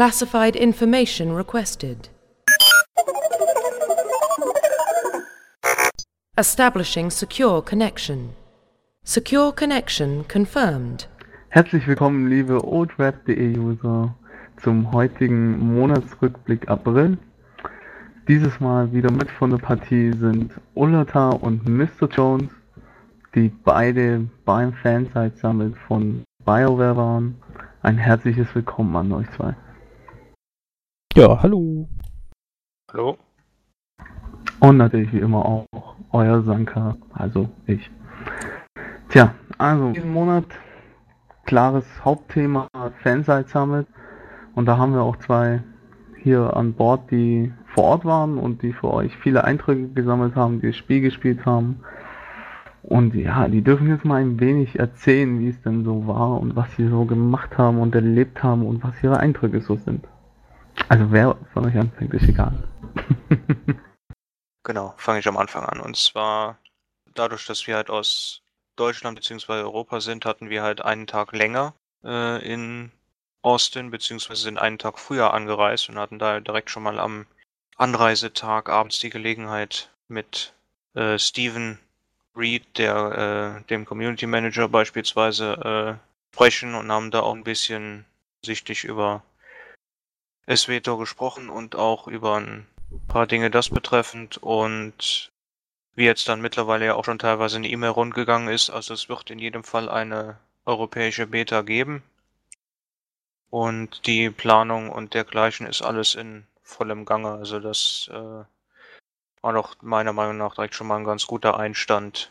Classified information requested. Establishing secure connection. Secure connection confirmed. Herzlich willkommen, liebe oldweb.de User, zum heutigen Monatsrückblick April. Dieses Mal wieder mit von der Partie sind Ullata und Mr. Jones, die beide beim Fansite Summit von BioWare waren. Ein herzliches Willkommen an euch zwei. Ja, hallo. Hallo. Und natürlich wie immer auch euer Sanka, also ich. Tja, also diesen Monat klares Hauptthema Fansite Summit und da haben wir auch zwei hier an Bord, die vor Ort waren und die für euch viele Eindrücke gesammelt haben, die das Spiel gespielt haben. Und ja, die dürfen jetzt mal ein wenig erzählen, wie es denn so war und was sie so gemacht haben und erlebt haben und was ihre Eindrücke so sind. Also wer von euch anfängt, ist egal. Genau, fange ich am Anfang an. Und zwar dadurch, dass wir halt aus Deutschland bzw. Europa sind, hatten wir halt einen Tag länger äh, in Austin, beziehungsweise sind einen Tag früher angereist und hatten da direkt schon mal am Anreisetag abends die Gelegenheit mit äh, Steven Reed, der, äh, dem Community Manager beispielsweise, äh, sprechen und haben da auch ein bisschen sichtlich über SWTOR gesprochen und auch über ein paar Dinge das betreffend und wie jetzt dann mittlerweile ja auch schon teilweise eine E-Mail rundgegangen ist, also es wird in jedem Fall eine europäische Beta geben und die Planung und dergleichen ist alles in vollem Gange, also das äh, war doch meiner Meinung nach direkt schon mal ein ganz guter Einstand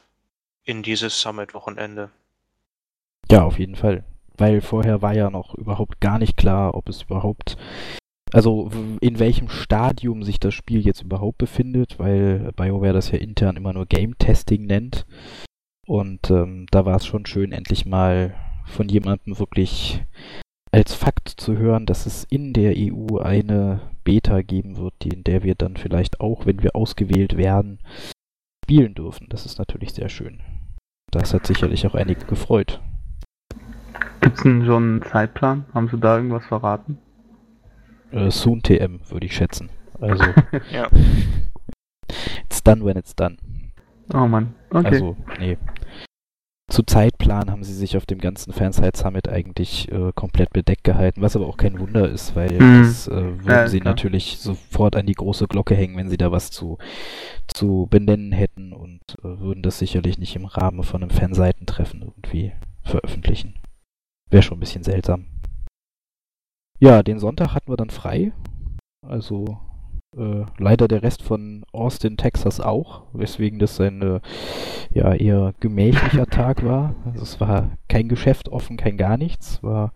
in dieses Summit-Wochenende. Ja, auf jeden Fall. Weil vorher war ja noch überhaupt gar nicht klar, ob es überhaupt, also in welchem Stadium sich das Spiel jetzt überhaupt befindet, weil BioWare das ja intern immer nur Game Testing nennt. Und ähm, da war es schon schön, endlich mal von jemandem wirklich als Fakt zu hören, dass es in der EU eine Beta geben wird, die, in der wir dann vielleicht auch, wenn wir ausgewählt werden, spielen dürfen. Das ist natürlich sehr schön. Das hat sicherlich auch einige gefreut. Gibt es denn schon einen Zeitplan? Haben Sie da irgendwas verraten? Äh, Soon TM, würde ich schätzen. Also, Ja. it's done when it's done. Oh Mann, okay. Also, nee. Zu Zeitplan haben sie sich auf dem ganzen Fanside Summit eigentlich äh, komplett bedeckt gehalten, was aber auch kein Wunder ist, weil Mhm. das äh, würden Ja, sie klar. natürlich sofort an die große Glocke hängen, wenn sie da was zu, zu benennen hätten und äh, würden das sicherlich nicht im Rahmen von einem Fanseitentreffen irgendwie veröffentlichen. Wäre schon ein bisschen seltsam. Ja, den Sonntag hatten wir dann frei. Also äh, leider der Rest von Austin, Texas auch, weswegen das ein äh, ja, eher gemächlicher Tag war. Also es war kein Geschäft offen, kein gar nichts, war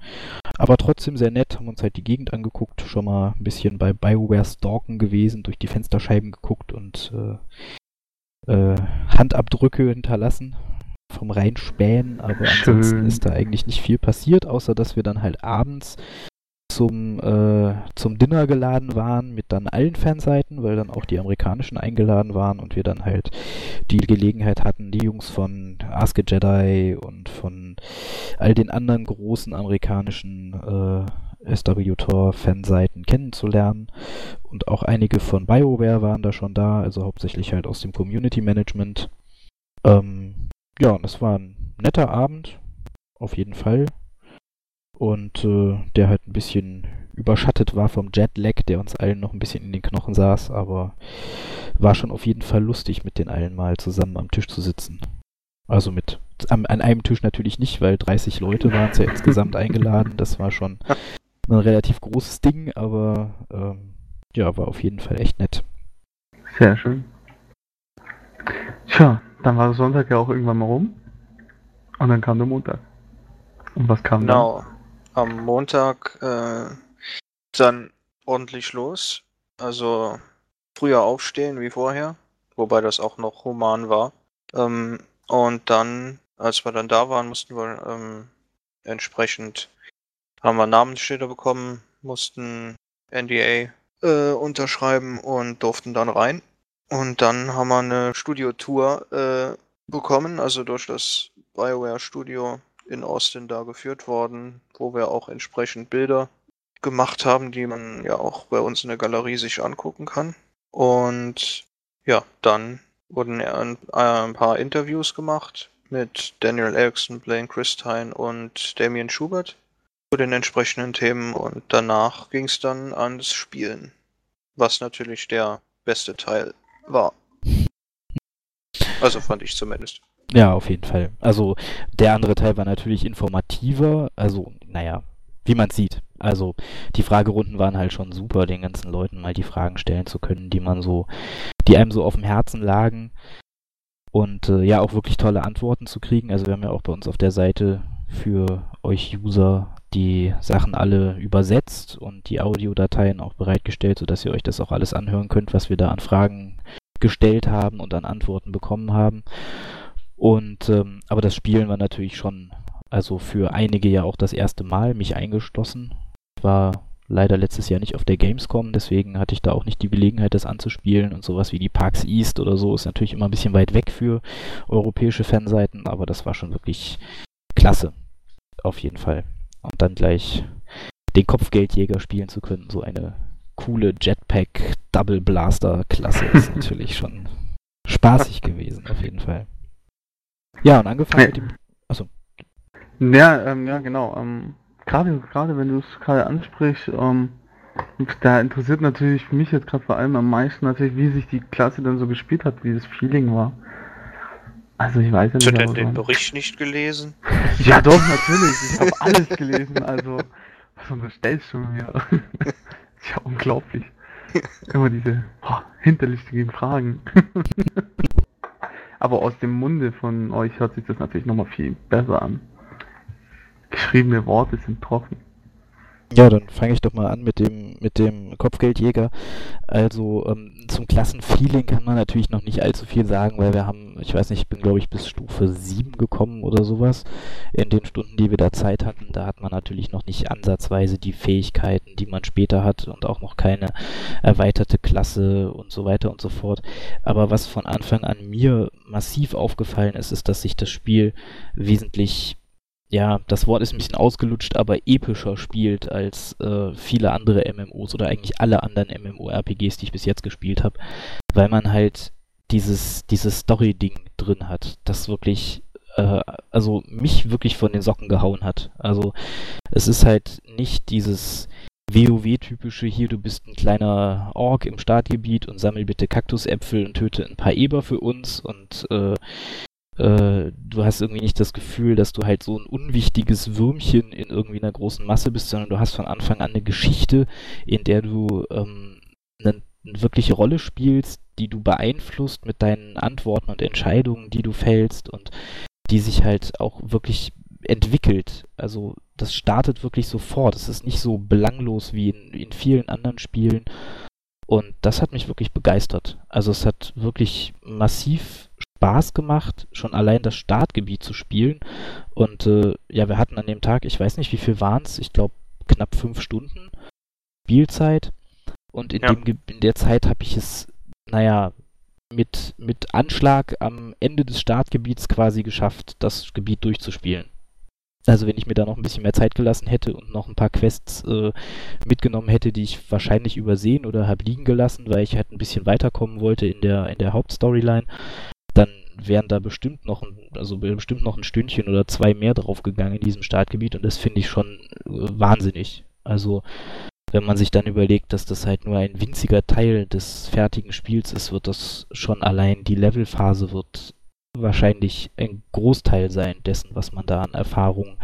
aber trotzdem sehr nett, haben uns halt die Gegend angeguckt, schon mal ein bisschen bei BioWare stalken gewesen, durch die Fensterscheiben geguckt und äh, äh, Handabdrücke hinterlassen vom Reinspähen, aber Schön. ansonsten ist da eigentlich nicht viel passiert, außer dass wir dann halt abends zum, äh, zum Dinner geladen waren mit dann allen Fanseiten, weil dann auch die amerikanischen eingeladen waren und wir dann halt die Gelegenheit hatten, die Jungs von Ask a Jedi und von all den anderen großen amerikanischen äh, SWTOR-Fanseiten kennenzulernen. Und auch einige von BioWare waren da schon da, also hauptsächlich halt aus dem Community Management. Ähm, ja, und es war ein netter Abend, auf jeden Fall und äh, der halt ein bisschen überschattet war vom Jetlag, der uns allen noch ein bisschen in den Knochen saß, aber war schon auf jeden Fall lustig, mit den allen mal zusammen am Tisch zu sitzen. Also mit am, an einem Tisch natürlich nicht, weil 30 Leute waren es ja insgesamt eingeladen. Das war schon ein relativ großes Ding, aber ähm, ja, war auf jeden Fall echt nett. Sehr schön. Tja, dann war der Sonntag ja auch irgendwann mal rum. Und dann kam der Montag. Und was kam Genau. Am Montag äh, dann ordentlich los. Also früher aufstehen wie vorher, wobei das auch noch human war. Ähm, und dann, als wir dann da waren, mussten wir ähm, entsprechend haben wir Namensschilder bekommen, mussten NDA äh, unterschreiben und durften dann rein. Und dann haben wir eine Studiotour äh, bekommen, also durch das BioWare Studio in Austin da geführt worden, wo wir auch entsprechend Bilder gemacht haben, die man ja auch bei uns in der Galerie sich angucken kann. Und ja, dann wurden ein, ein paar Interviews gemacht mit Daniel Erickson, Blaine Christine und Damien Schubert zu den entsprechenden Themen und danach ging es dann ans Spielen, was natürlich der beste Teil war. Also fand ich zumindest. Ja, auf jeden Fall. Also der andere Teil war natürlich informativer, also naja, wie man sieht. Also die Fragerunden waren halt schon super, den ganzen Leuten mal die Fragen stellen zu können, die man so, die einem so auf dem Herzen lagen und äh, ja auch wirklich tolle Antworten zu kriegen. Also wir haben ja auch bei uns auf der Seite für euch User die Sachen alle übersetzt und die Audiodateien auch bereitgestellt, sodass ihr euch das auch alles anhören könnt, was wir da an Fragen gestellt haben und an Antworten bekommen haben. Und ähm, aber das Spielen war natürlich schon, also für einige ja auch das erste Mal, mich eingeschlossen. Ich war leider letztes Jahr nicht auf der Gamescom, deswegen hatte ich da auch nicht die Gelegenheit, das anzuspielen und sowas wie die Parks East oder so ist natürlich immer ein bisschen weit weg für europäische Fanseiten, aber das war schon wirklich klasse. Auf jeden Fall und dann gleich den Kopfgeldjäger spielen zu können. So eine coole Jetpack Double Blaster Klasse ist natürlich schon spaßig gewesen, auf jeden Fall. Ja, und angefangen mit dem. Achso. Ja, ähm, ja, genau. Ähm, gerade, gerade wenn du es gerade ansprichst, ähm, da interessiert natürlich mich jetzt gerade vor allem am meisten natürlich, wie sich die Klasse dann so gespielt hat, wie das Feeling war. Also ich weiß ja Hast nicht. du denn den Bericht nicht gelesen? Ja doch, natürlich. Ich habe alles gelesen. Also, was unterstellst du mir? ja, unglaublich. Immer diese oh, hinterlistigen Fragen. Aber aus dem Munde von euch hört sich das natürlich nochmal viel besser an. Geschriebene Worte sind trocken. Ja, dann fange ich doch mal an mit dem, mit dem Kopfgeldjäger. Also ähm, zum Klassenfeeling kann man natürlich noch nicht allzu viel sagen, weil wir haben, ich weiß nicht, ich bin glaube ich bis Stufe 7 gekommen oder sowas in den Stunden, die wir da Zeit hatten. Da hat man natürlich noch nicht ansatzweise die Fähigkeiten, die man später hat und auch noch keine erweiterte Klasse und so weiter und so fort. Aber was von Anfang an mir massiv aufgefallen ist, ist, dass sich das Spiel wesentlich ja, das Wort ist ein bisschen ausgelutscht, aber epischer spielt als äh, viele andere MMOs oder eigentlich alle anderen MMORPGs, die ich bis jetzt gespielt habe, weil man halt dieses, dieses Story-Ding drin hat, das wirklich, äh, also mich wirklich von den Socken gehauen hat. Also es ist halt nicht dieses WoW-typische hier, du bist ein kleiner Ork im Startgebiet und sammel bitte Kaktusäpfel und töte ein paar Eber für uns und äh, äh, du hast irgendwie nicht das Gefühl, dass du halt so ein unwichtiges Würmchen in irgendwie einer großen Masse bist, sondern du hast von Anfang an eine Geschichte, in der du ähm, eine, eine wirkliche Rolle spielst, die du beeinflusst mit deinen Antworten und Entscheidungen, die du fällst und die sich halt auch wirklich entwickelt. Also das startet wirklich sofort. Es ist nicht so belanglos wie in, in vielen anderen Spielen. Und das hat mich wirklich begeistert. Also es hat wirklich massiv Spaß gemacht, schon allein das Startgebiet zu spielen. Und äh, ja, wir hatten an dem Tag, ich weiß nicht, wie viel waren es, ich glaube knapp fünf Stunden Spielzeit. Und in, Ja. dem, in der Zeit habe ich es, naja, mit, mit Anschlag am Ende des Startgebiets quasi geschafft, das Gebiet durchzuspielen. Also wenn ich mir da noch ein bisschen mehr Zeit gelassen hätte und noch ein paar Quests äh, mitgenommen hätte, die ich wahrscheinlich übersehen oder habe liegen gelassen, weil ich halt ein bisschen weiterkommen wollte in der, in der Hauptstoryline, dann wären da bestimmt noch ein, also bestimmt noch ein Stündchen oder zwei mehr draufgegangen in diesem Startgebiet und das finde ich schon äh, wahnsinnig. Also wenn man sich dann überlegt, dass das halt nur ein winziger Teil des fertigen Spiels ist, wird das schon allein die Levelphase wird wahrscheinlich ein Großteil sein dessen, was man da an Erfahrung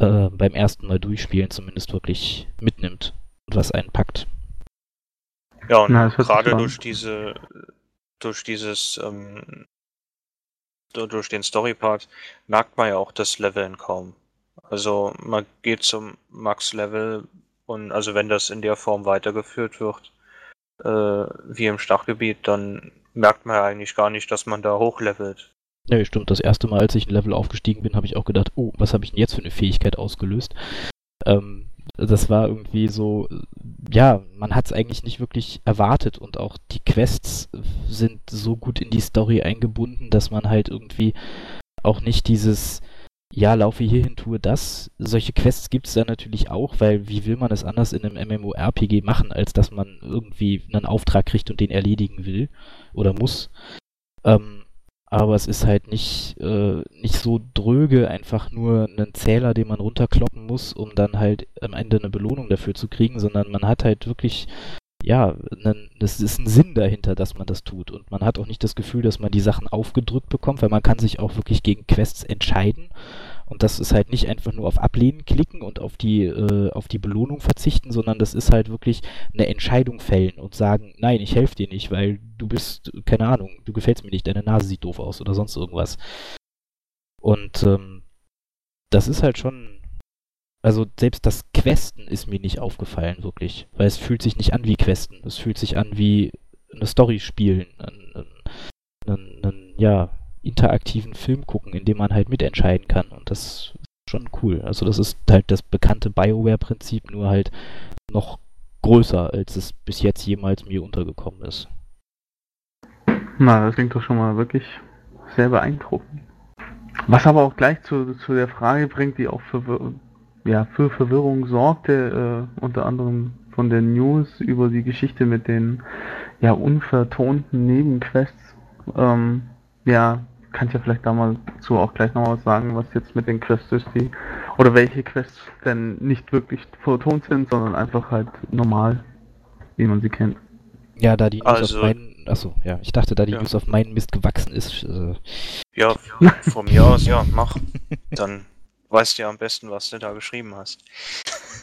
äh, beim ersten Mal durchspielen zumindest wirklich mitnimmt und was einen packt. Ja, und Na, gerade durch diese, durch dieses, ähm, durch den Story-Part merkt man ja auch das Leveln kaum. Also man geht zum Max-Level und also wenn das in der Form weitergeführt wird, äh, wie im Stachgebiet, dann merkt man ja eigentlich gar nicht, dass man da hochlevelt. Ja, stimmt. Das erste Mal, als ich ein Level aufgestiegen bin, habe ich auch gedacht, oh, was habe ich denn jetzt für eine Fähigkeit ausgelöst? Ähm, das war irgendwie so, ja, man hat es eigentlich nicht wirklich erwartet und auch die Quests sind so gut in die Story eingebunden, dass man halt irgendwie auch nicht dieses, ja, laufe hierhin, tue das. Solche Quests gibt es da natürlich auch, weil wie will man es anders in einem MMORPG machen, als dass man irgendwie einen Auftrag kriegt und den erledigen will oder muss. Ähm, aber es ist halt nicht, äh, nicht so dröge, einfach nur einen Zähler, den man runterkloppen muss, um dann halt am Ende eine Belohnung dafür zu kriegen, sondern man hat halt wirklich ja, das ist ein Sinn dahinter, dass man das tut. Und man hat auch nicht das Gefühl, dass man die Sachen aufgedrückt bekommt, weil man kann sich auch wirklich gegen Quests entscheiden. Und das ist halt nicht einfach nur auf Ablehnen klicken und auf die, äh, auf die Belohnung verzichten, sondern das ist halt wirklich eine Entscheidung fällen und sagen, nein, ich helfe dir nicht, weil du bist, keine Ahnung, du gefällst mir nicht, deine Nase sieht doof aus oder sonst irgendwas. Und ähm, das ist halt schon also selbst das Questen ist mir nicht aufgefallen, wirklich. Weil es fühlt sich nicht an wie Questen. Es fühlt sich an wie eine Story spielen. Einen, einen, einen, ja, interaktiven Film gucken, in dem man halt mitentscheiden kann. Und das ist schon cool. Also das ist halt das bekannte Bioware-Prinzip, nur halt noch größer, als es bis jetzt jemals mir untergekommen ist. Na, das klingt doch schon mal wirklich sehr beeindruckend. Was aber auch gleich zu, zu der Frage bringt, die auch für ja, für Verwirrung sorgte, äh, unter anderem von den News über die Geschichte mit den ja unvertonten Nebenquests. Ähm, ja, kann ich ja vielleicht da mal zu auch gleich noch was sagen, was jetzt mit den Quests ist, die oder welche Quests denn nicht wirklich vertont sind, sondern einfach halt normal, wie man sie kennt. Ja, da die News also, auf meinen, achso, ja, ich dachte, da die ja. News auf meinen Mist gewachsen ist. Äh, ja, von mir aus, ja, mach. Dann weißt ja am besten, was du da geschrieben hast.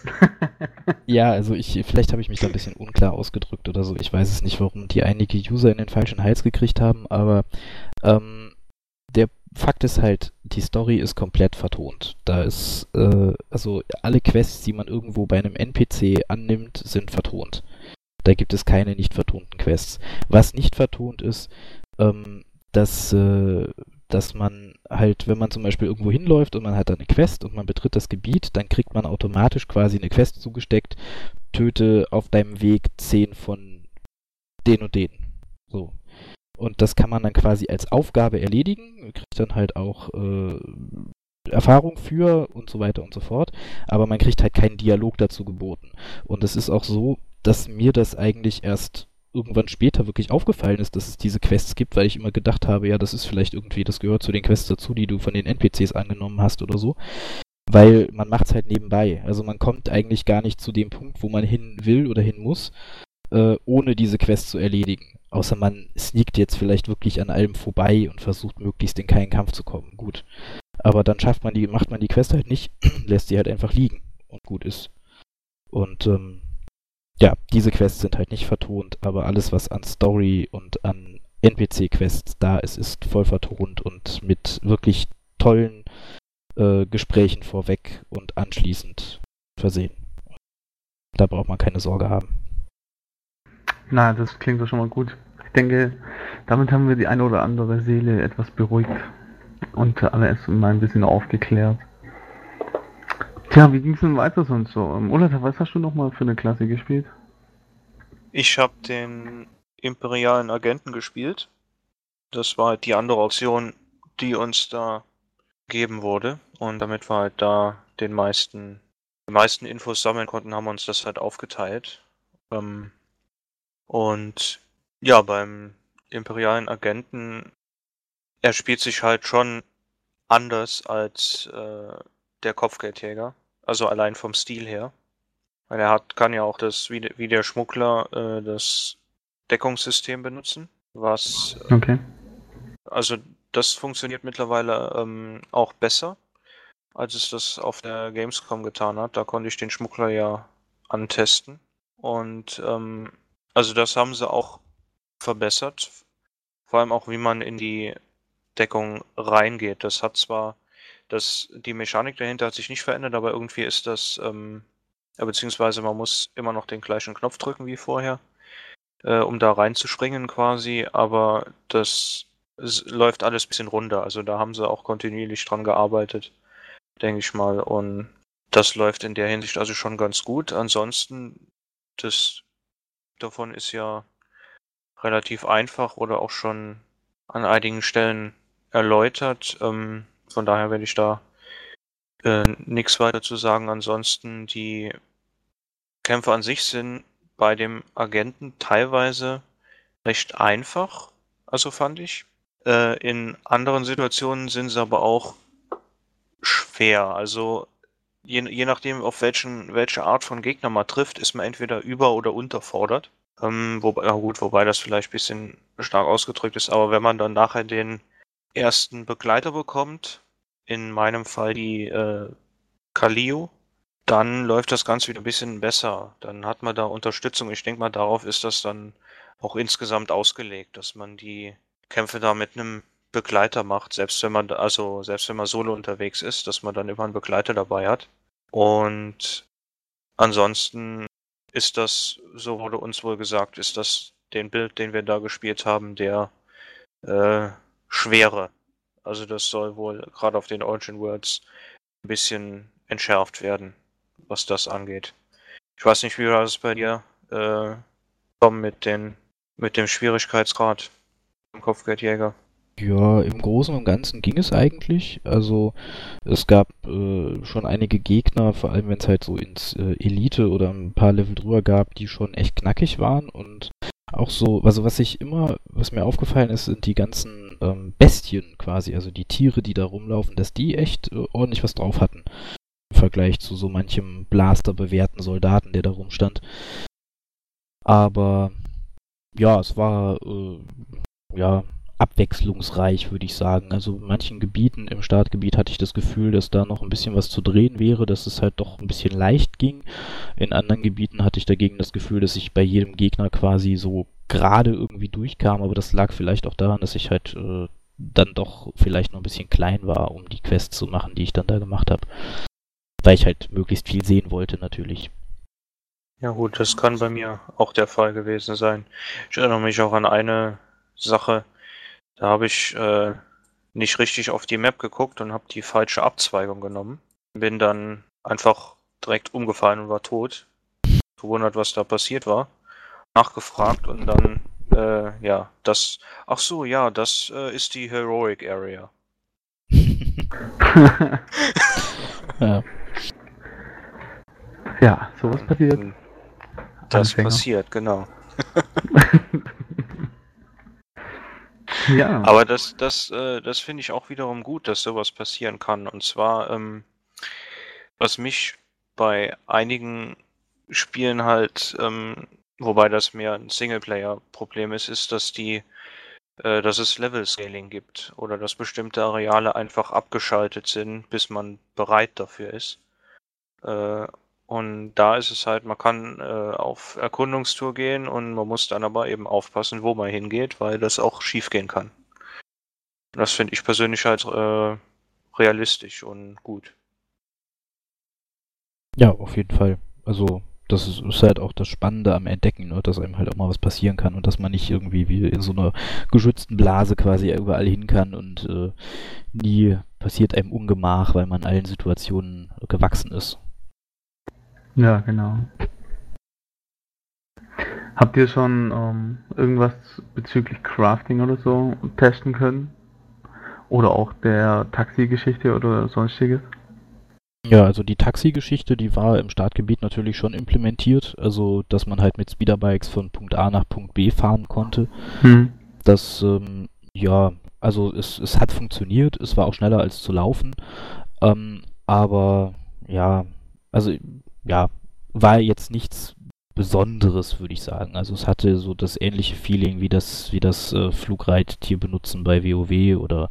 ja, also ich, vielleicht habe ich mich da ein bisschen unklar ausgedrückt oder so. Ich weiß es nicht, warum die einige User in den falschen Hals gekriegt haben, aber ähm, Fakt ist halt, die Story ist komplett vertont. Da ist, äh, also alle Quests, die man irgendwo bei einem NPC annimmt, sind vertont. Da gibt es keine nicht vertonten Quests. Was nicht vertont ist, ähm, dass äh, dass man halt, wenn man zum Beispiel irgendwo hinläuft und man hat eine Quest und man betritt das Gebiet, dann kriegt man automatisch quasi eine Quest zugesteckt, töte auf deinem Weg zehn von den und den. So. Und das kann man dann quasi als Aufgabe erledigen, kriegt dann halt auch äh, Erfahrung für und so weiter und so fort, aber man kriegt halt keinen Dialog dazu geboten. Und es ist auch so, dass mir das eigentlich erst irgendwann später wirklich aufgefallen ist, dass es diese Quests gibt, weil ich immer gedacht habe, ja, das ist vielleicht irgendwie, das gehört zu den Quests dazu, die du von den NPCs angenommen hast oder so. Weil man macht es halt nebenbei. Also man kommt eigentlich gar nicht zu dem Punkt, wo man hin will oder hin muss, äh, ohne diese Quest zu erledigen. Außer man sneakt jetzt vielleicht wirklich an allem vorbei und versucht möglichst in keinen Kampf zu kommen. Gut. Aber dann schafft man die, macht man die Quest halt nicht, lässt sie halt einfach liegen und gut ist. Und ähm, ja, diese Quests sind halt nicht vertont, aber alles, was an Story und an NPC-Quests da ist, ist voll vertont und mit wirklich tollen äh, Gesprächen vorweg und anschließend versehen. Da braucht man keine Sorge haben. Na, das klingt doch schon mal gut. Ich denke, damit haben wir die eine oder andere Seele etwas beruhigt und alles mal ein bisschen aufgeklärt. Tja, wie ging es denn weiter sonst so? Ähm, Olaf, was hast du nochmal für eine Klasse gespielt? Ich habe den imperialen Agenten gespielt. Das war halt die andere Option, die uns da gegeben wurde. Und damit wir halt da den meisten, die meisten Infos sammeln konnten, haben wir uns das halt aufgeteilt. Ähm, und ja, beim imperialen Agenten, er spielt sich halt schon anders als äh, der Kopfgeldjäger. Also allein vom Stil her. Weil er hat, kann ja auch das, wie, wie der Schmuggler, äh, das Deckungssystem benutzen. Was. Äh, okay. Also das funktioniert mittlerweile ähm, auch besser, als es das auf der Gamescom getan hat. Da konnte ich den Schmuggler ja antesten. Und ähm, also das haben sie auch verbessert. Vor allem auch, wie man in die Deckung reingeht. Das hat zwar das, die Mechanik dahinter hat sich nicht verändert, aber irgendwie ist das, ähm, beziehungsweise man muss immer noch den gleichen Knopf drücken wie vorher, äh, um da reinzuspringen quasi, aber das läuft alles ein bisschen runter. Also da haben sie auch kontinuierlich dran gearbeitet, denke ich mal. Und das läuft in der Hinsicht also schon ganz gut. Ansonsten, das davon ist ja relativ einfach oder auch schon an einigen Stellen erläutert. Ähm, von daher werde ich da Äh, nichts weiter zu sagen. Ansonsten die Kämpfe an sich sind bei dem Agenten teilweise recht einfach, also fand ich. Äh, in anderen Situationen sind sie aber auch schwer. Also je, je nachdem, auf welchen, welche Art von Gegner man trifft, ist man entweder über- oder unterfordert. Ähm, wobei, ja gut, wobei das vielleicht ein bisschen stark ausgedrückt ist, aber wenn man dann nachher den ersten Begleiter bekommt, in meinem Fall die äh, Kalio, dann läuft das Ganze wieder ein bisschen besser. Dann hat man da Unterstützung. Ich denke mal, darauf ist das dann auch insgesamt ausgelegt, dass man die Kämpfe da mit einem Begleiter macht, selbst wenn man also selbst wenn man solo unterwegs ist, dass man dann immer einen Begleiter dabei hat. Und ansonsten ist das, so wurde uns wohl gesagt, ist das den Bild, den wir da gespielt haben, der äh, schwere. Also das soll wohl gerade auf den Origin Worlds ein bisschen entschärft werden, was das angeht. Ich weiß nicht, wie war das bei dir, äh, Tom, mit, den, mit dem Schwierigkeitsgrad im Kopfgeldjäger? Ja, im Großen und Ganzen ging es eigentlich. Also es gab äh, schon einige Gegner, vor allem wenn es halt so ins äh, Elite oder ein paar Level drüber gab, die schon echt knackig waren und auch so, also was ich immer, was mir aufgefallen ist, sind die ganzen ähm, Bestien quasi, also die Tiere, die da rumlaufen, dass die echt äh, ordentlich was drauf hatten. Im Vergleich zu so manchem Blaster bewährten Soldaten, der da rumstand. Aber ja, es war äh, ja abwechslungsreich, würde ich sagen. Also in manchen Gebieten im Startgebiet hatte ich das Gefühl, dass da noch ein bisschen was zu drehen wäre, dass es halt doch ein bisschen leicht ging. In anderen Gebieten hatte ich dagegen das Gefühl, dass ich bei jedem Gegner quasi so gerade irgendwie durchkam, aber das lag vielleicht auch daran, dass ich halt äh, dann doch vielleicht noch ein bisschen klein war, um die Quests zu machen, die ich dann da gemacht habe. Weil ich halt möglichst viel sehen wollte, natürlich. Ja gut, das kann bei mir auch der Fall gewesen sein. Ich erinnere mich auch an eine Sache, da habe ich äh, nicht richtig auf die Map geguckt und habe die falsche Abzweigung genommen. Bin dann einfach direkt umgefallen und war tot. Gewundert, was da passiert war. Nachgefragt und dann, äh, ja, das. Ach so, ja, das äh, ist die Heroic Area. ja. ja, sowas passiert. Das Anfänger. passiert, genau. Ja. Aber das, das, äh, das finde ich auch wiederum gut, dass sowas passieren kann. Und zwar, ähm, was mich bei einigen Spielen halt, ähm, wobei das mehr ein Singleplayer-Problem ist, ist, dass die, äh, dass es Level-Scaling gibt oder dass bestimmte Areale einfach abgeschaltet sind, bis man bereit dafür ist. Äh, und da ist es halt, man kann äh, auf Erkundungstour gehen und man muss dann aber eben aufpassen, wo man hingeht, weil das auch schief gehen kann. Das finde ich persönlich halt äh, realistisch und gut. Ja, auf jeden Fall. Also, das ist, ist halt auch das Spannende am Entdecken, ne? dass einem halt auch mal was passieren kann und dass man nicht irgendwie wie in so einer geschützten Blase quasi überall hin kann und äh, nie passiert einem Ungemach, weil man allen Situationen gewachsen ist. Ja, genau. Habt ihr schon ähm, irgendwas bezüglich Crafting oder so testen können? Oder auch der Taxi-Geschichte oder sonstiges? Ja, also die Taxi-Geschichte, die war im Startgebiet natürlich schon implementiert, also dass man halt mit Speederbikes von Punkt A nach Punkt B fahren konnte. Hm. Das, ähm, ja, also es, es hat funktioniert, es war auch schneller als zu laufen, ähm, aber ja, also ja, war jetzt nichts Besonderes, würde ich sagen. Also es hatte so das ähnliche Feeling wie das, wie das äh, Flugreittier benutzen bei WoW oder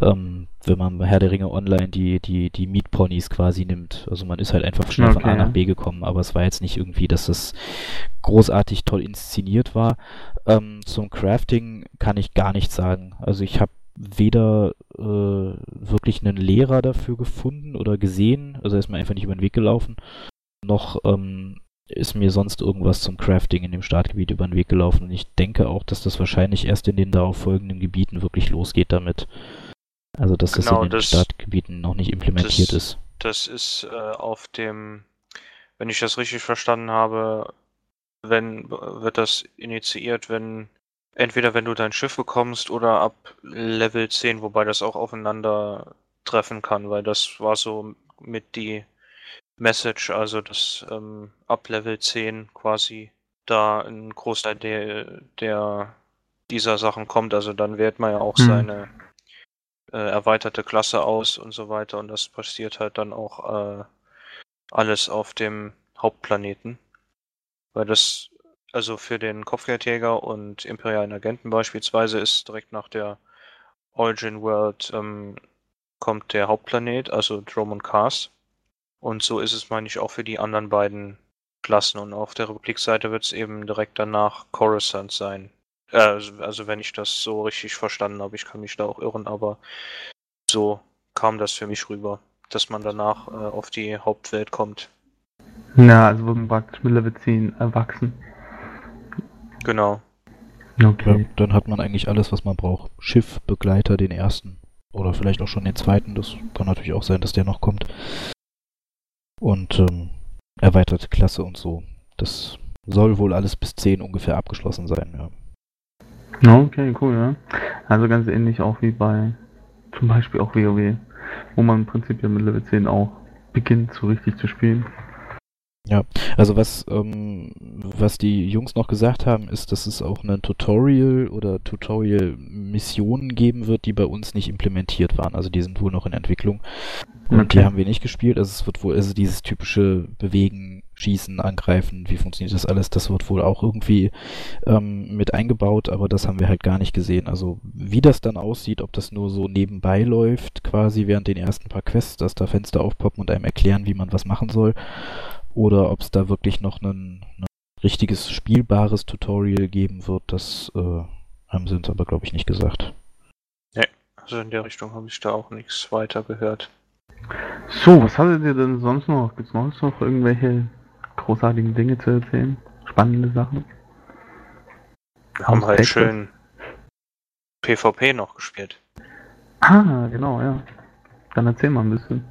ähm, wenn man bei Herr der Ringe Online die, die, die Mietponys quasi nimmt. Also man ist halt einfach schnell von A Okay. nach B gekommen, aber es war jetzt nicht irgendwie, dass es großartig toll inszeniert war. Ähm, zum Crafting kann ich gar nichts sagen. Also ich habe weder äh, wirklich einen Lehrer dafür gefunden oder gesehen, also er ist mir einfach nicht über den Weg gelaufen, noch ähm, ist mir sonst irgendwas zum Crafting in dem Startgebiet über den Weg gelaufen. Und ich denke auch, dass das wahrscheinlich erst in den darauf folgenden Gebieten wirklich losgeht damit. Also, dass das Genau, in den das- Startgebieten noch nicht implementiert das- ist. Das ist äh, auf dem, wenn ich das richtig verstanden habe, wenn wird das initiiert, wenn entweder wenn du dein Schiff bekommst oder ab Level 10, wobei das auch aufeinander treffen kann, weil das war so mit die Message, also dass ähm, ab Level 10 quasi da ein Großteil der, der dieser Sachen kommt. Also dann wählt man ja auch Hm. seine äh, erweiterte Klasse aus und so weiter und das passiert halt dann auch äh, alles auf dem Hauptplaneten. Weil das, also für den Kopfgeldjäger und imperialen Agenten beispielsweise ist direkt nach der Origin World ähm, kommt der Hauptplanet, also Drummond Cars. Und so ist es, meine ich, auch für die anderen beiden Klassen. Und auf der Republik-Seite wird es eben direkt danach Coruscant sein. Äh, also, also wenn ich das so richtig verstanden habe, ich kann mich da auch irren, aber so kam das für mich rüber, dass man danach äh, auf die Hauptwelt kommt. Ja, also wird man praktisch mit Level 10 erwachsen. Genau. Ja, Okay. dann hat man eigentlich alles, was man braucht. Schiff, Begleiter, den ersten. Oder vielleicht auch schon den zweiten. Das kann natürlich auch sein, dass der noch kommt. Und ähm, erweiterte Klasse und so. Das soll wohl alles bis 10 ungefähr abgeschlossen sein, ja. Okay, cool, ja. Also ganz ähnlich auch wie bei zum Beispiel auch WoW, wo man im Prinzip ja mit Level 10 auch beginnt, so richtig zu spielen. Also was, ähm, was die Jungs noch gesagt haben, ist, dass es auch ein Tutorial oder Tutorial-Missionen geben wird, die bei uns nicht implementiert waren. Also die sind wohl noch in Entwicklung. Und die haben wir nicht gespielt. Also es wird wohl, also dieses typische Bewegen, Schießen, Angreifen, wie funktioniert das alles, das wird wohl auch irgendwie ähm, mit eingebaut, aber das haben wir halt gar nicht gesehen. Also wie das dann aussieht, ob das nur so nebenbei läuft, quasi während den ersten paar Quests, dass da Fenster aufpoppen und einem erklären, wie man was machen soll, oder ob es da wirklich noch ein, richtiges spielbares Tutorial geben wird, das äh, haben sie uns aber, glaube ich, nicht gesagt. Also in der Richtung habe ich da auch nichts weiter gehört. So, was hattet ihr denn sonst noch? Gibt's sonst noch irgendwelche großartigen Dinge zu erzählen? Spannende Sachen? Wir haben halt schön PvP noch gespielt. Ah, genau, ja. Dann erzähl mal ein bisschen.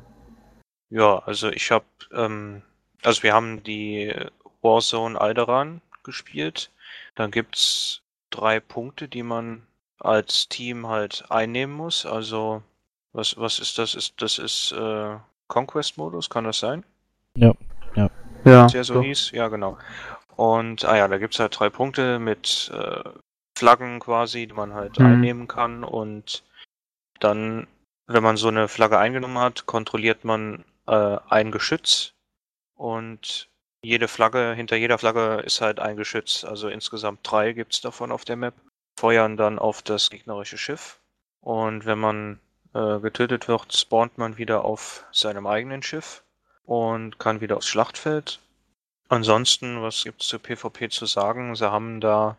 Ja, also ich habe, ähm, also wir haben die Warzone Alderan gespielt. Dann gibt's drei Punkte, die man als Team halt einnehmen muss. Also was was ist das? Ist das ist äh, Conquest-Modus? Kann das sein? Ja, der so doch. hieß. Ja, genau. Und, ah ja, da gibt's halt drei Punkte mit äh, Flaggen quasi, die man halt Mhm. einnehmen kann. Und dann, wenn man so eine Flagge eingenommen hat, kontrolliert man äh, ein Geschütz. Und jede Flagge, hinter jeder Flagge ist halt ein Geschütz. Also insgesamt drei gibt's davon auf der Map. Feuern dann auf das gegnerische Schiff. Und wenn man äh, getötet wird, spawnt man wieder auf seinem eigenen Schiff und kann wieder aufs Schlachtfeld. Ansonsten, was gibt's zu PvP zu sagen? Sie haben da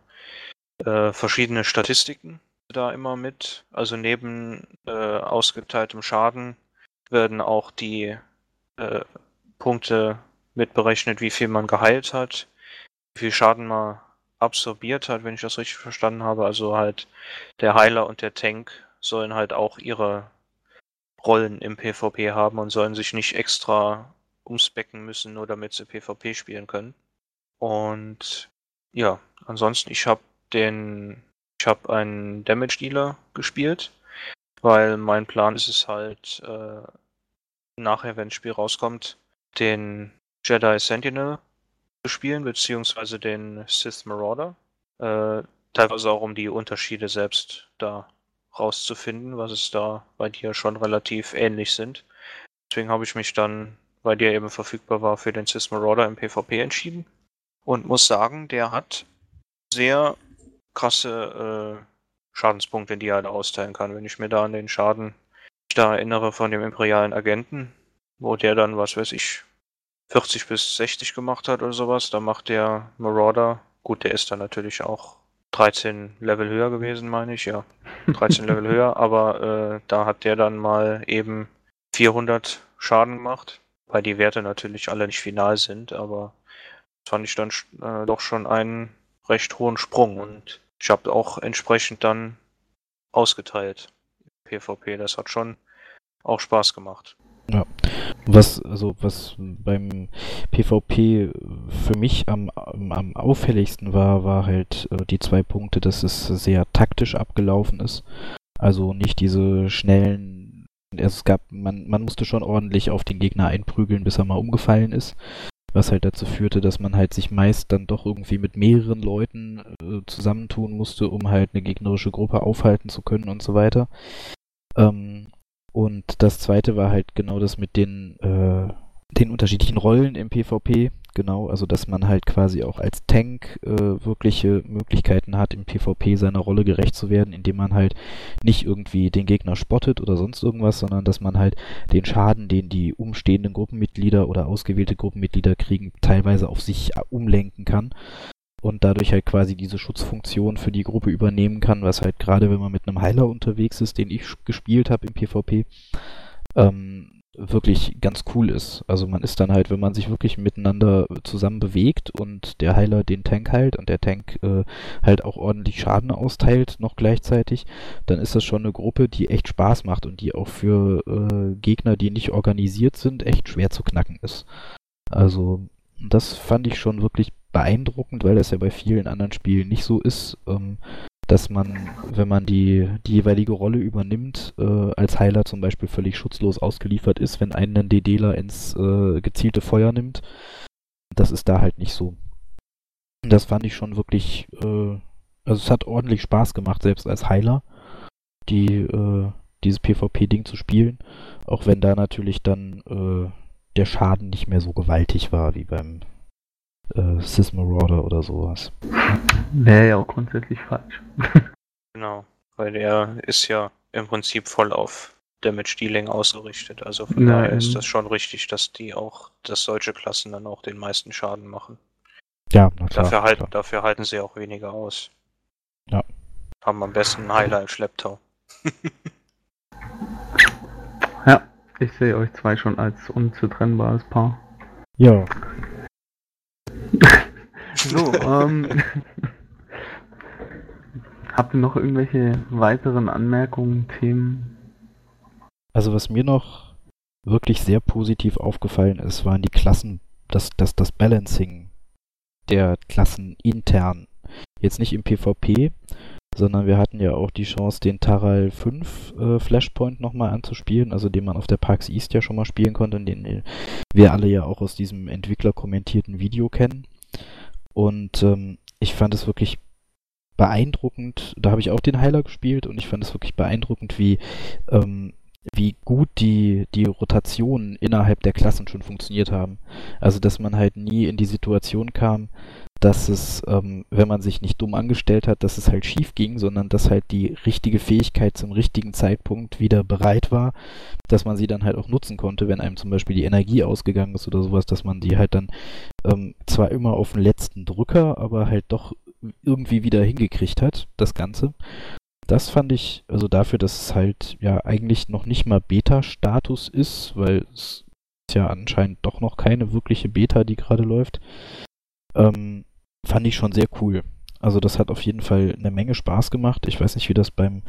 äh, verschiedene Statistiken da immer mit. Also neben äh, ausgeteiltem Schaden werden auch die äh, Punkte mitberechnet, wie viel man geheilt hat, wie viel Schaden man absorbiert hat, wenn ich das richtig verstanden habe. Also halt der Heiler und der Tank sollen halt auch ihre Rollen im PvP haben und sollen sich nicht extra umspecken müssen, nur damit sie PvP spielen können. Und ja, ansonsten, ich habe den, ich habe einen Damage Dealer gespielt, weil mein Plan ist es halt, äh, nachher, wenn das Spiel rauskommt, den Jedi Sentinel zu spielen, beziehungsweise den Sith Marauder. Äh, teilweise auch um die Unterschiede selbst da rauszufinden, was es da bei dir schon relativ ähnlich sind. Deswegen habe ich mich dann, weil der eben verfügbar war, für den Sith Marauder im PvP entschieden. Und muss sagen, der hat sehr krasse äh, Schadenspunkte, die er da austeilen kann. Wenn ich mir da an den Schaden da erinnere von dem imperialen Agenten, wo der dann, was weiß ich, 40 bis 60 gemacht hat oder sowas, da macht der Marauder, gut, der ist dann natürlich auch 13 Level höher gewesen, meine ich, ja. 13 Level höher, aber äh, da hat der dann mal eben 400 Schaden gemacht, weil die Werte natürlich alle nicht final sind, aber das fand ich dann äh, doch schon einen recht hohen Sprung und ich habe auch entsprechend dann ausgeteilt. PvP, das hat schon auch Spaß gemacht. Was, also, was beim PvP für mich am, am, am auffälligsten war, war halt äh, die zwei Punkte, dass es sehr taktisch abgelaufen ist. Also nicht diese schnellen es gab, man, man musste schon ordentlich auf den Gegner einprügeln, bis er mal umgefallen ist. Was halt dazu führte, dass man halt sich meist dann doch irgendwie mit mehreren Leuten äh, zusammentun musste, um halt eine gegnerische Gruppe aufhalten zu können und so weiter. Ähm, und das zweite war halt genau das mit den, äh, den unterschiedlichen Rollen im PvP. Genau, also dass man halt quasi auch als Tank äh, wirkliche Möglichkeiten hat, im PvP seiner Rolle gerecht zu werden, indem man halt nicht irgendwie den Gegner spottet oder sonst irgendwas, sondern dass man halt den Schaden, den die umstehenden Gruppenmitglieder oder ausgewählte Gruppenmitglieder kriegen, teilweise auf sich umlenken kann und dadurch halt quasi diese Schutzfunktion für die Gruppe übernehmen kann, was halt gerade wenn man mit einem Heiler unterwegs ist, den ich gespielt habe im PvP, ähm, wirklich ganz cool ist. Also man ist dann halt, wenn man sich wirklich miteinander zusammen bewegt und der Heiler den Tank heilt und der Tank äh, halt auch ordentlich Schaden austeilt noch gleichzeitig, dann ist das schon eine Gruppe, die echt Spaß macht und die auch für äh, Gegner, die nicht organisiert sind, echt schwer zu knacken ist. Also das fand ich schon wirklich beeindruckend, weil das ja bei vielen anderen Spielen nicht so ist. Ähm, dass man, wenn man die, die jeweilige Rolle übernimmt, äh, als Heiler zum Beispiel völlig schutzlos ausgeliefert ist, wenn einen ein DDler ins äh, gezielte Feuer nimmt. Das ist da halt nicht so. Das fand ich schon wirklich, äh, also es hat ordentlich Spaß gemacht, selbst als Heiler, die, äh, dieses PvP-Ding zu spielen, auch wenn da natürlich dann äh, der Schaden nicht mehr so gewaltig war wie beim äh, Sys Marauder oder sowas. Wäre ja auch grundsätzlich falsch. genau, weil der ist ja im Prinzip voll auf Damage Dealing ausgerichtet. Also von Nein. daher ist das schon richtig, dass die auch, dass solche Klassen dann auch den meisten Schaden machen. Ja, na klar, dafür, halten, dafür halten sie auch weniger aus. Ja. Haben am besten einen Heiler im Schlepptau. ja, ich sehe euch zwei schon als unzutrennbares Paar. Ja. So, ähm. habt ihr noch irgendwelche weiteren Anmerkungen, Themen? Also was mir noch wirklich sehr positiv aufgefallen ist, waren die Klassen, das, das, das Balancing der Klassen intern. Jetzt nicht im PvP, sondern wir hatten ja auch die Chance, den Taral 5 äh, Flashpoint nochmal anzuspielen, also den man auf der PAX East ja schon mal spielen konnte, den wir alle ja auch aus diesem Entwickler-kommentierten Video kennen. Und ähm, ich fand es wirklich beeindruckend, da habe ich auch den Heiler gespielt und ich fand es wirklich beeindruckend, wie, ähm, wie gut die, die Rotationen innerhalb der Klassen schon funktioniert haben. Also, dass man halt nie in die Situation kam, dass es, ähm, wenn man sich nicht dumm angestellt hat, dass es halt schief ging, sondern dass halt die richtige Fähigkeit zum richtigen Zeitpunkt wieder bereit war, dass man sie dann halt auch nutzen konnte, wenn einem zum Beispiel die Energie ausgegangen ist oder sowas, dass man die halt dann ähm, zwar immer auf den letzten Drücker, aber halt doch irgendwie wieder hingekriegt hat, das Ganze. Das fand ich, also dafür, dass es halt ja eigentlich noch nicht mal Beta-Status ist, weil es ist ja anscheinend doch noch keine wirkliche Beta, die gerade läuft, ähm, fand ich schon sehr cool. Also das hat auf jeden Fall eine Menge Spaß gemacht. Ich weiß nicht, wie das beim,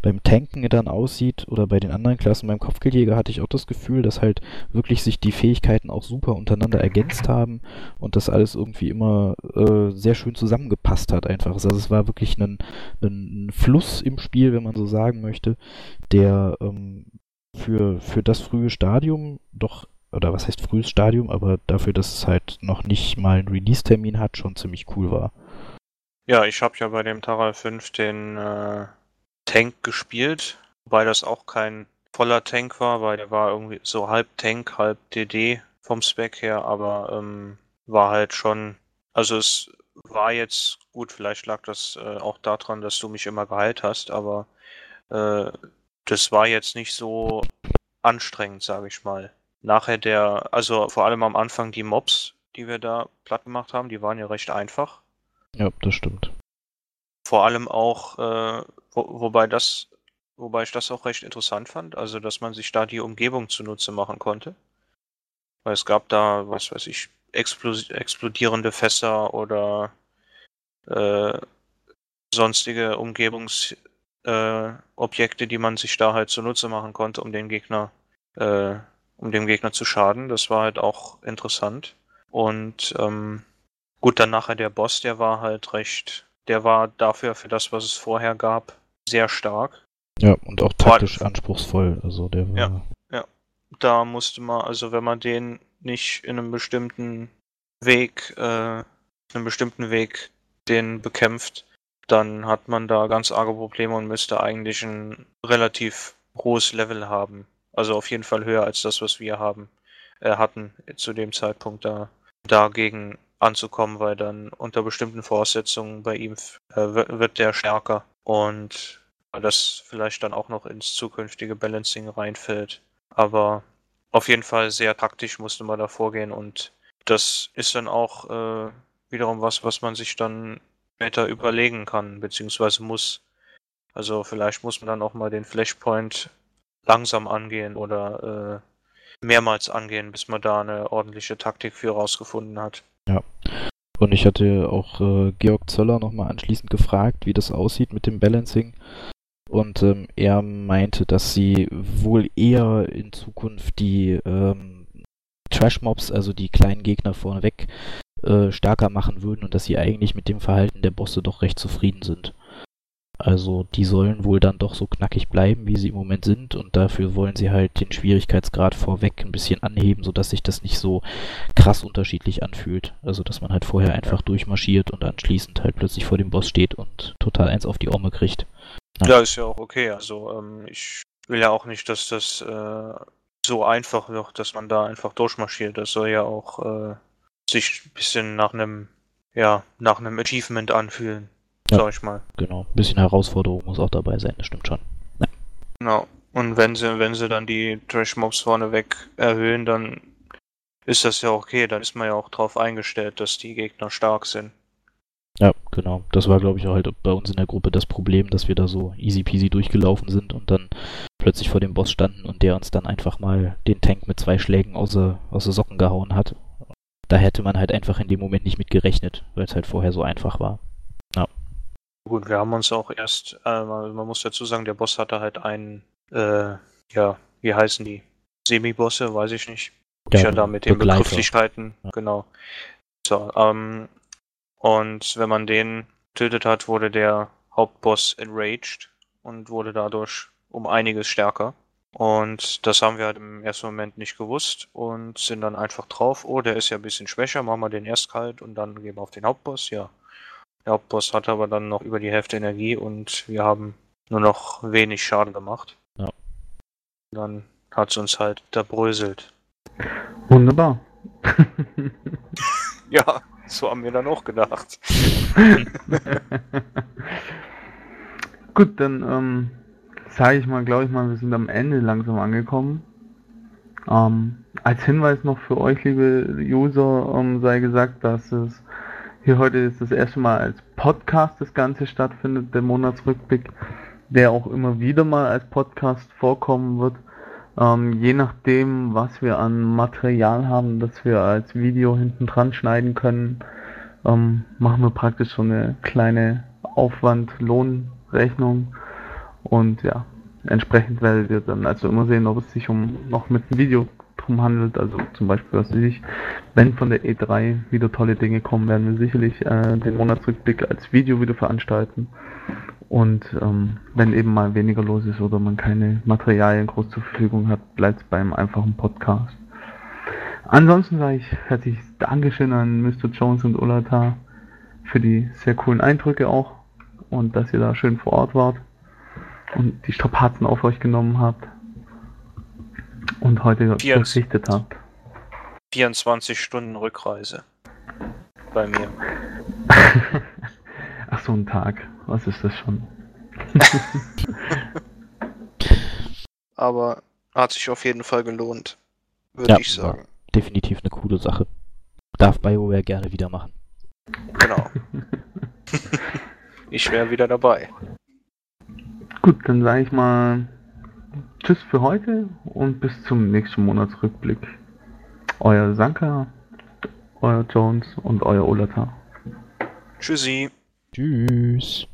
beim Tanken dann aussieht oder bei den anderen Klassen. Beim Kopfgeldjäger hatte ich auch das Gefühl, dass halt wirklich sich die Fähigkeiten auch super untereinander ergänzt haben und das alles irgendwie immer äh, sehr schön zusammengepasst hat einfach. Also es war wirklich ein, ein Fluss im Spiel, wenn man so sagen möchte, der ähm, für, für das frühe Stadium doch oder was heißt frühes Stadium, aber dafür, dass es halt noch nicht mal einen Release-Termin hat, schon ziemlich cool war. Ja, ich habe ja bei dem Taral 5 den äh, Tank gespielt, wobei das auch kein voller Tank war, weil der war irgendwie so halb Tank, halb DD vom Spec her, aber ähm, war halt schon, also es war jetzt gut, vielleicht lag das äh, auch daran, dass du mich immer geheilt hast, aber äh, das war jetzt nicht so anstrengend, sage ich mal. Nachher der, also vor allem am Anfang die Mobs, die wir da platt gemacht haben, die waren ja recht einfach. Ja, das stimmt. Vor allem auch, äh, wo, wobei das, wobei ich das auch recht interessant fand, also dass man sich da die Umgebung zunutze machen konnte. Weil es gab da, was weiß ich, explodierende Fässer oder äh, sonstige Umgebungsobjekte, äh, die man sich da halt zunutze machen konnte, um den Gegner äh, um dem Gegner zu schaden. Das war halt auch interessant. Und ähm, gut, dann nachher der Boss, der war halt recht, der war dafür, für das, was es vorher gab, sehr stark. Ja, und auch taktisch anspruchsvoll. Also der war. Ja. Da musste man, also wenn man den nicht in einem bestimmten Weg, äh, einem bestimmten Weg den bekämpft, dann hat man da ganz arge Probleme und müsste eigentlich ein relativ hohes Level haben. Also auf jeden Fall höher als das, was wir haben, äh, hatten zu dem Zeitpunkt da dagegen anzukommen, weil dann unter bestimmten Voraussetzungen bei ihm äh, wird, der stärker und das vielleicht dann auch noch ins zukünftige Balancing reinfällt. Aber auf jeden Fall sehr taktisch musste man da vorgehen und das ist dann auch äh, wiederum was, was man sich dann später überlegen kann, beziehungsweise muss. Also vielleicht muss man dann auch mal den Flashpoint langsam angehen oder äh, mehrmals angehen, bis man da eine ordentliche Taktik für rausgefunden hat. Und ich hatte auch äh, Georg Zöller nochmal anschließend gefragt, wie das aussieht mit dem Balancing. Und ähm, er meinte, dass sie wohl eher in Zukunft die ähm, Trash-Mobs, also die kleinen Gegner vorneweg, äh, stärker machen würden und dass sie eigentlich mit dem Verhalten der Bosse doch recht zufrieden sind. Also die sollen wohl dann doch so knackig bleiben, wie sie im Moment sind und dafür wollen sie halt den Schwierigkeitsgrad vorweg ein bisschen anheben, sodass sich das nicht so krass unterschiedlich anfühlt. Also dass man halt vorher einfach durchmarschiert und anschließend halt plötzlich vor dem Boss steht und total eins auf die Orme kriegt. Ja. Ja, ist ja auch okay. Also ähm, ich will ja auch nicht, dass das äh, so einfach wird, dass man da einfach durchmarschiert. Das soll ja auch äh, sich ein bisschen nach einem, ja, nach einem Achievement anfühlen, Ja. sag ich mal. Genau, ein bisschen Herausforderung muss auch dabei sein, das stimmt schon. Genau. Und wenn sie, wenn sie dann die Trash-Mobs vorneweg erhöhen, dann ist das ja okay. Dann ist man ja auch drauf eingestellt, dass die Gegner stark sind. Ja, genau. Das war, glaube ich, auch halt bei uns in der Gruppe das Problem, dass wir da so easy peasy durchgelaufen sind und dann plötzlich vor dem Boss standen und der uns dann einfach mal den Tank mit zwei Schlägen aus der, aus der Socken gehauen hat. Da hätte man halt einfach in dem Moment nicht mit gerechnet, weil es halt vorher so einfach war. Gut, wir haben uns auch erst, äh, man muss dazu sagen, der Boss hatte halt einen, äh, ja, wie heißen die? Semi-Bosse, weiß ich nicht. Ich ja da mit den Begleiter. Begrifflichkeiten, Ja. genau. So, ähm, und wenn man den tötet hat, wurde der Hauptboss enraged und wurde dadurch um einiges stärker. Und das haben wir halt im ersten Moment nicht gewusst und sind dann einfach drauf, oh, der ist ja ein bisschen schwächer, machen wir den erst kalt und dann gehen wir auf den Hauptboss, ja. Der Hauptboss hatte aber dann noch über die Hälfte Energie und wir haben nur noch wenig Schaden gemacht. Ja. Dann hat es uns halt zerbröselt. Wunderbar. Ja, so haben wir dann auch gedacht. Gut, dann ähm, sage ich mal, glaube ich mal, wir sind am Ende langsam angekommen. Ähm, als Hinweis noch für euch, liebe User, ähm, sei gesagt, dass es hier heute ist das erste Mal als Podcast das Ganze stattfindet, der Monatsrückblick, der auch immer wieder mal als Podcast vorkommen wird. Ähm, je nachdem, was wir an Material haben, das wir als Video hinten dran schneiden können, ähm, machen wir praktisch so eine kleine Aufwand-Lohn-Rechnung und ja, entsprechend werdet ihr dann also immer sehen, ob es sich um noch mit einem Video drum handelt, also zum Beispiel, was ich, wenn von der E3 wieder tolle Dinge kommen, werden wir sicherlich äh, den Monatsrückblick als Video wieder veranstalten und ähm, wenn eben mal weniger los ist oder man keine Materialien groß zur Verfügung hat, bleibt es beim einfachen Podcast. Ansonsten sage ich herzliches Dankeschön an Mr. Jones und Ulata für die sehr coolen Eindrücke auch und dass ihr da schön vor Ort wart und die Strapazen auf euch genommen habt und heute berichtet habt. 24 Stunden Rückreise. Bei mir. Ach so ein Tag, was ist das schon? Aber hat sich auf jeden Fall gelohnt. Würde Ja, ich sagen. Definitiv eine coole Sache. Darf BioWare gerne wieder machen. Genau. ich wäre wieder dabei. Gut, dann sage ich mal Tschüss für heute und bis zum nächsten Monatsrückblick. Euer Sanka, euer Jones und euer Olata. Tschüssi. Tschüss.